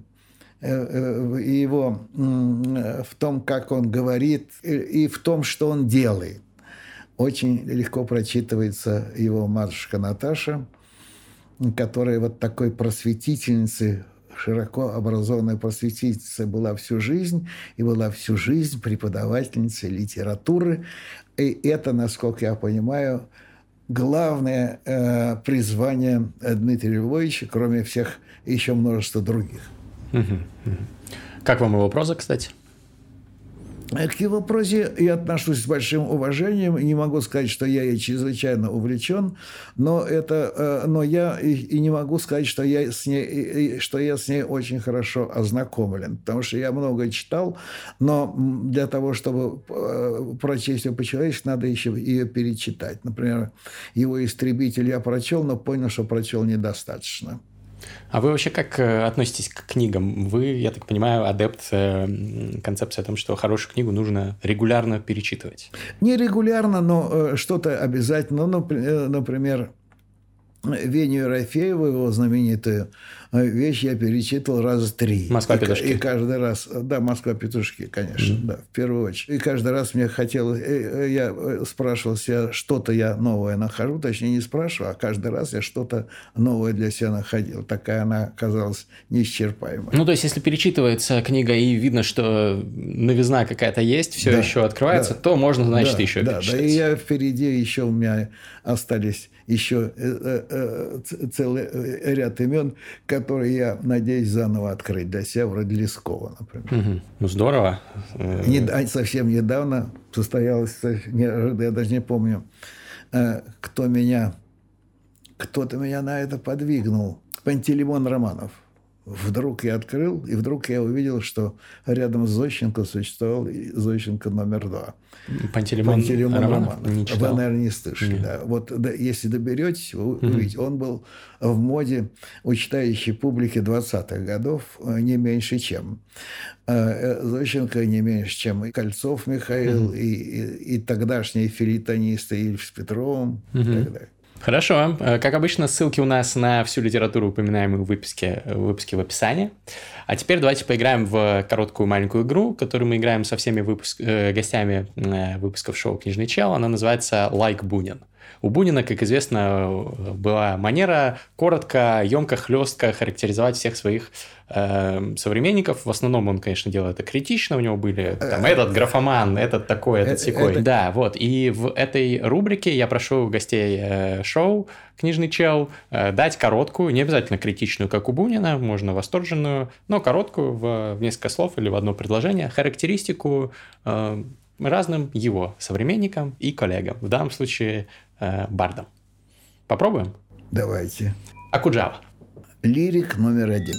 его в том, как он говорит, и в том, что он делает очень легко прочитывается его матушка Наташа, которая вот такой просветительницей, широко образованная просветительница была всю жизнь, и была всю жизнь преподавательницей литературы. И это, насколько я понимаю, главное э, призвание Дмитрия Львовича, кроме всех еще множества других. Как вам его проза, кстати? К его прозе я отношусь с большим уважением. Не могу сказать, что я ей чрезвычайно увлечен, но, это, э, но я и не могу сказать, что я, с ней, что я с ней очень хорошо ознакомлен, потому что я много читал, но для того, чтобы э, прочесть ее по-человечески, надо еще ее перечитать. Например, его «Истребитель» я прочел, но понял, что прочел недостаточно. А вы вообще как э, относитесь к книгам? Вы, я так понимаю, адепт э, концепции о том, что хорошую книгу нужно регулярно перечитывать. Не регулярно, но э, что-то обязательно. Ну, например, Веню Ерофеева, его знаменитую вещь, я перечитывал раза три. «Москва-петушки». И, и каждый раз, да, «Москва-петушки», конечно, mm-hmm. да, в первую очередь. И каждый раз мне хотелось, э, э, я спрашивал себя, что-то я новое нахожу, точнее, не спрашивал, а каждый раз я что-то новое для себя находил. Такая она казалась неисчерпаемой. Ну, то есть, если перечитывается книга и видно, что новизна какая-то есть, все да, еще открывается, да, то можно, значит, да, еще да, перечитать. Да, и я впереди еще у меня остались еще э, э, э, целый ряд имен, которые я надеюсь заново открыть для себя, вроде Лескова, например. Угу. Ну, здорово. Не, совсем недавно состоялось, я даже не помню, кто меня, кто-то меня на это подвигнул. Пантелеймон Романов. Вдруг я открыл, и вдруг я увидел, что рядом с Зощенко существовал Зощенко номер два. Пантелеймон, Пантелеймон Роман. Роман. Не Вы, наверное, не слышали. Да. Вот да, если доберетесь, вы увидите. Он был в моде у читающей публики 20-х годов э, не меньше, чем. Э, э, Зощенко не меньше, чем и Кольцов Михаил, и, и, и тогдашние филитонисты Ильф с Петровым и так далее. Хорошо. Э, как обычно, ссылки у нас на всю литературу, упоминаемую в выпуске, в выпуске в описании. А теперь давайте поиграем в короткую маленькую игру, которую мы играем со всеми выпуск... э, гостями э, выпусков шоу «Книжный чел». Она называется «Лайк like Бунин». У Бунина, как известно, была манера коротко, емко, хлестко характеризовать всех своих э, современников. В основном он, конечно, делал это критично. У него были там, э, этот графоман, этот такой, этот секой. Это... Да, вот. И в этой рубрике я прошу гостей э, шоу «Книжный чел» э, дать короткую, не обязательно критичную, как у Бунина, можно восторженную, но короткую в, в несколько слов или в одно предложение характеристику э, разным его современникам и коллегам. В данном случае э, бардом. Попробуем? Давайте. Акуджава. Лирик номер один.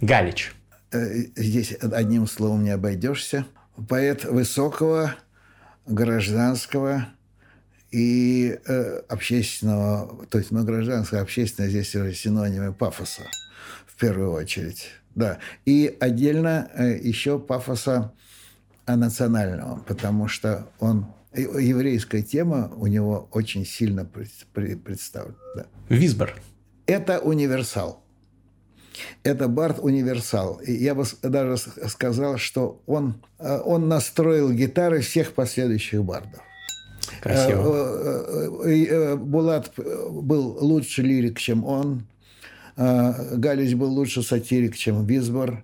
Галич. Э, здесь одним словом не обойдешься. Поэт высокого, гражданского и э, общественного, то есть, ну, гражданское, общественное здесь уже синонимы пафоса в первую очередь. Да. И отдельно э, еще пафоса национального, потому что он еврейская тема у него очень сильно представлена. Да. Висбор. Это универсал. Это Барт универсал. И я бы даже сказал, что он, э, он настроил гитары всех последующих бардов. Красиво. Э, э, Булат был лучше лирик, чем он. Галич был лучше сатирик, чем Висбор.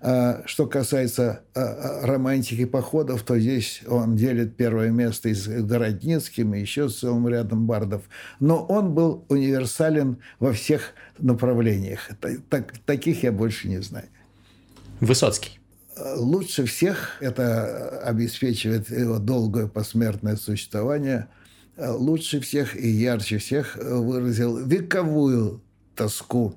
А, что касается романтики походов, то здесь он делит первое место с Городницким и еще с целым рядом бардов. Но он был универсален во всех направлениях. Так, таких я больше не знаю. Высоцкий. Лучше всех это обеспечивает его долгое посмертное существование. Лучше всех и ярче всех выразил вековую тоску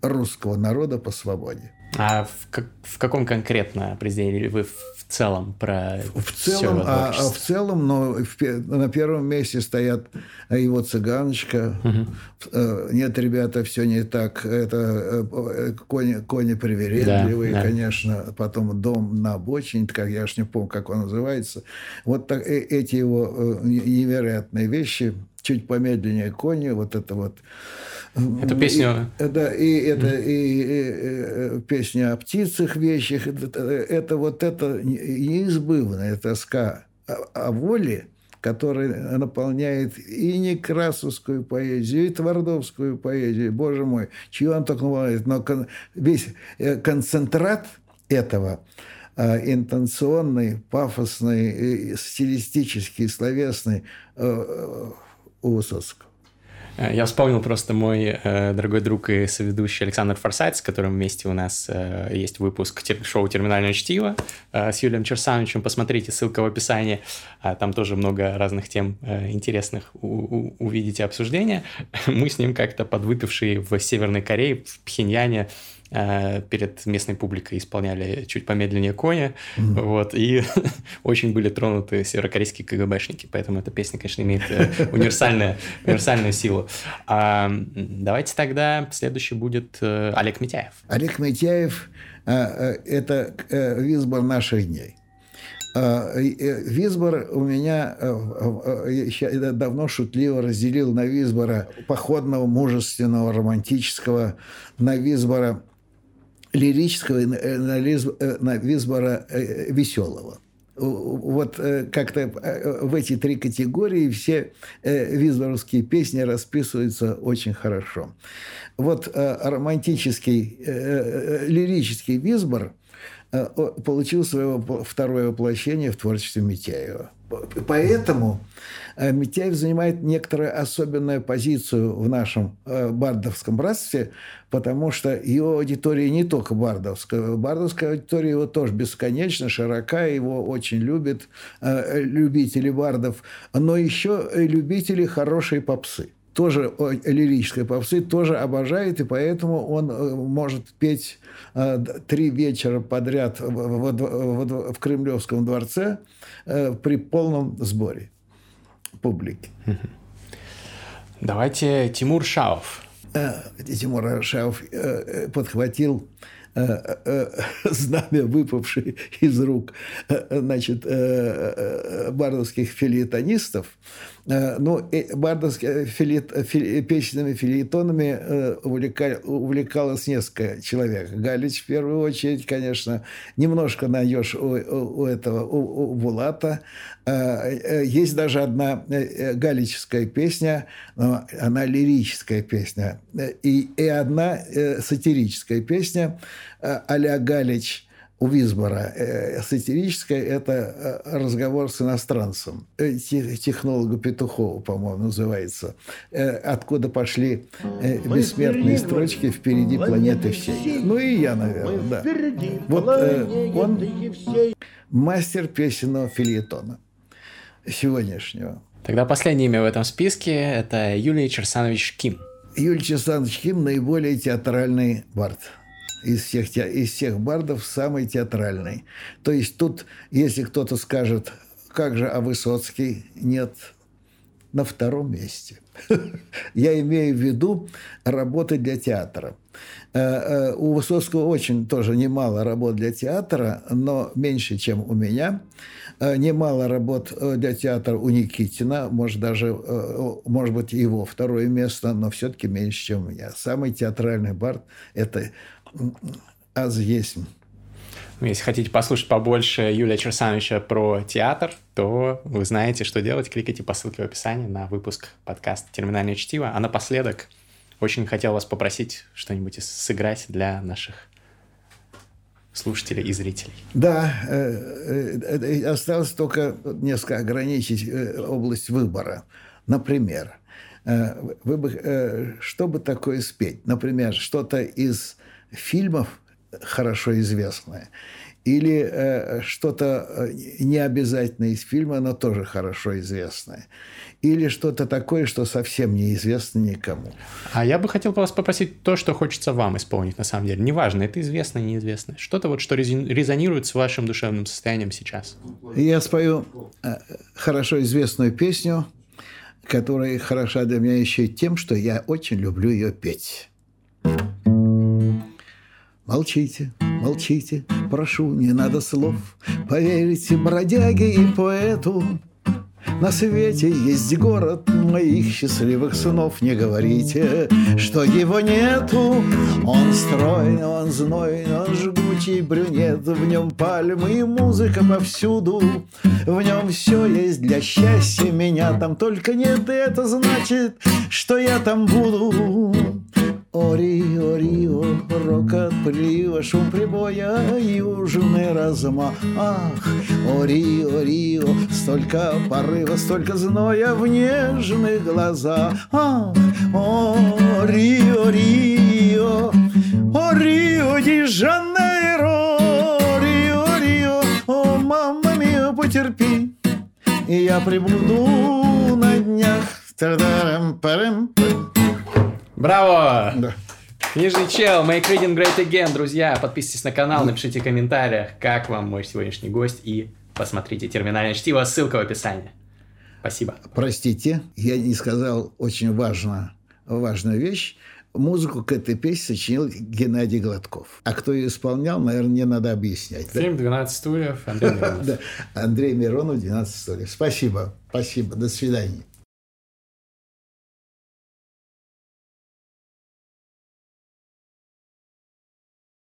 русского народа по свободе. А в, как, в каком конкретно произведении вы целом про в целом, а, а в целом, но в, на первом месте стоят его цыганочка. Угу. Нет, ребята, все не так. Это э, кони, кони привередливые, да, да. конечно. Потом дом на обочине, как я ж не помню, как он называется. Вот так, эти его невероятные вещи. Чуть помедленнее кони, вот это вот Эту песню... И, да, и это и, и, и э, песня о птицах вещих. Это, это вот это неизбывная тоска о, о воле, которая наполняет и Некрасовскую поэзию, и Твардовскую поэзию. Боже мой, чего он только наполняет. Но кон, весь э, концентрат этого э, интенционный, пафосный, стилистический, словесный у Высоцкого. Э, я вспомнил просто мой э, дорогой друг и соведущий Александр Форсайт, с которым вместе у нас э, есть выпуск тер- шоу «Терминальное чтиво» э, с Юлием Черсановичем. Посмотрите, ссылка в описании. А, там тоже много разных тем э, интересных у- у- увидите обсуждения. Мы с ним как-то подвыпившие в Северной Корее, в Пхеньяне, перед местной публикой исполняли чуть помедленнее коня, mm-hmm. вот, и очень были тронуты северокорейские КГБшники, поэтому эта песня, конечно, имеет э, универсальную, универсальную силу. А, давайте тогда следующий будет э, Олег Митяев. Олег Митяев – это Визбор наших дней. Визбор у меня я давно шутливо разделил на Визбора походного, мужественного, романтического, на Визбора лирического э, на, э, э, веселого. Вот как-то в эти три категории все визборовские песни расписываются очень хорошо. Вот романтический, лирический Визбор получил свое второе воплощение в творчестве Митяева. Поэтому Э, Митяев занимает некоторую особенную позицию в нашем э, бардовском братстве, потому что его аудитория не только бардовская. Бардовская аудитория его тоже бесконечно широка, его очень любят э, любители бардов, но еще любители хорошей попсы. Тоже лирической попсы, тоже обожает, и поэтому он э, может петь э, три вечера подряд в, в, в, в Кремлевском дворце э, при полном сборе публики. Давайте Тимур Шаов. Тимур Шаов подхватил знамя, выпавшее из рук значит, бардовских филитонистов, Э, ну, бардовскими филит, фили, песенными филитонами э, увлека, увлекалось несколько человек. Галич, в первую очередь, конечно, немножко найдешь у, у этого, у, у Булата. Э, есть даже одна галическая песня, но она лирическая песня, и, и одна сатирическая песня а-ля Галич – у Визбора. Э, сатирическое – это э, разговор с иностранцем. Э, технолога Петухова, по-моему, называется. Откуда пошли бессмертные строчки «Впереди планеты всей». Ну и я, наверное, да. Вот он мастер песенного филетона сегодняшнего. Тогда последнее имя в этом списке – это Юлий Черсанович Ким. Юлий Черсанович Ким – наиболее театральный бард – из всех, из всех бардов самый театральный. То есть тут, если кто-то скажет, как же, а Высоцкий? Нет, на втором месте. Я имею в виду работы для театра. Э, э, у Высоцкого очень тоже немало работ для театра, но меньше, чем у меня. Э, немало работ для театра у Никитина, может даже, может быть, его второе место, но все-таки меньше, чем у меня. Самый театральный бард – это аз есть. Ну, если хотите послушать побольше Юлия Черсановича про театр, то вы знаете, что делать. Кликайте по ссылке в описании на выпуск подкаста «Терминальное чтиво». А напоследок очень хотел вас попросить что-нибудь сыграть для наших слушателей и зрителей. Да, э, э, э, осталось только несколько ограничить область выбора. Например, вы бы, что бы такое спеть? Например, что-то из фильмов хорошо известное, или э, что-то э, необязательное из фильма, но тоже хорошо известное, или что-то такое, что совсем неизвестно никому. А я бы хотел вас попросить то, что хочется вам исполнить на самом деле. Неважно, это известно, неизвестно. Что-то вот, что резонирует с вашим душевным состоянием сейчас. Я спою э, хорошо известную песню, которая хороша для меня еще и тем, что я очень люблю ее петь. Молчите, молчите, прошу, не надо слов. Поверьте бродяге и поэту, на свете есть город моих счастливых сынов. Не говорите, что его нету. Он стройный, он знойный, он жгучий брюнет. В нем пальмы и музыка повсюду. В нем все есть для счастья меня. Там только нет, и это значит, что я там буду. Орио, Рио, рокот прилива, шум прибоя, южный размах. О, Рио, Рио, столько порыва, столько зноя в нежных глазах. Ах, о, Рио, Рио, о, Рио ди Жанейро, Рио, Рио, о, мама мио, потерпи, и я прибуду на днях. Та-дам-парам-пам. Браво! Да. Нижний чел, Make Reading Great Again, друзья. Подписывайтесь на канал, напишите в комментариях, как вам мой сегодняшний гость, и посмотрите «Терминальное чтиво», ссылка в описании. Спасибо. Простите, я не сказал очень важно, важную вещь. Музыку к этой песне сочинил Геннадий Гладков. А кто ее исполнял, наверное, не надо объяснять. Фильм «12 стульев» Андрей Миронов. Андрей Миронов, «12 стульев». Спасибо. Спасибо. До свидания.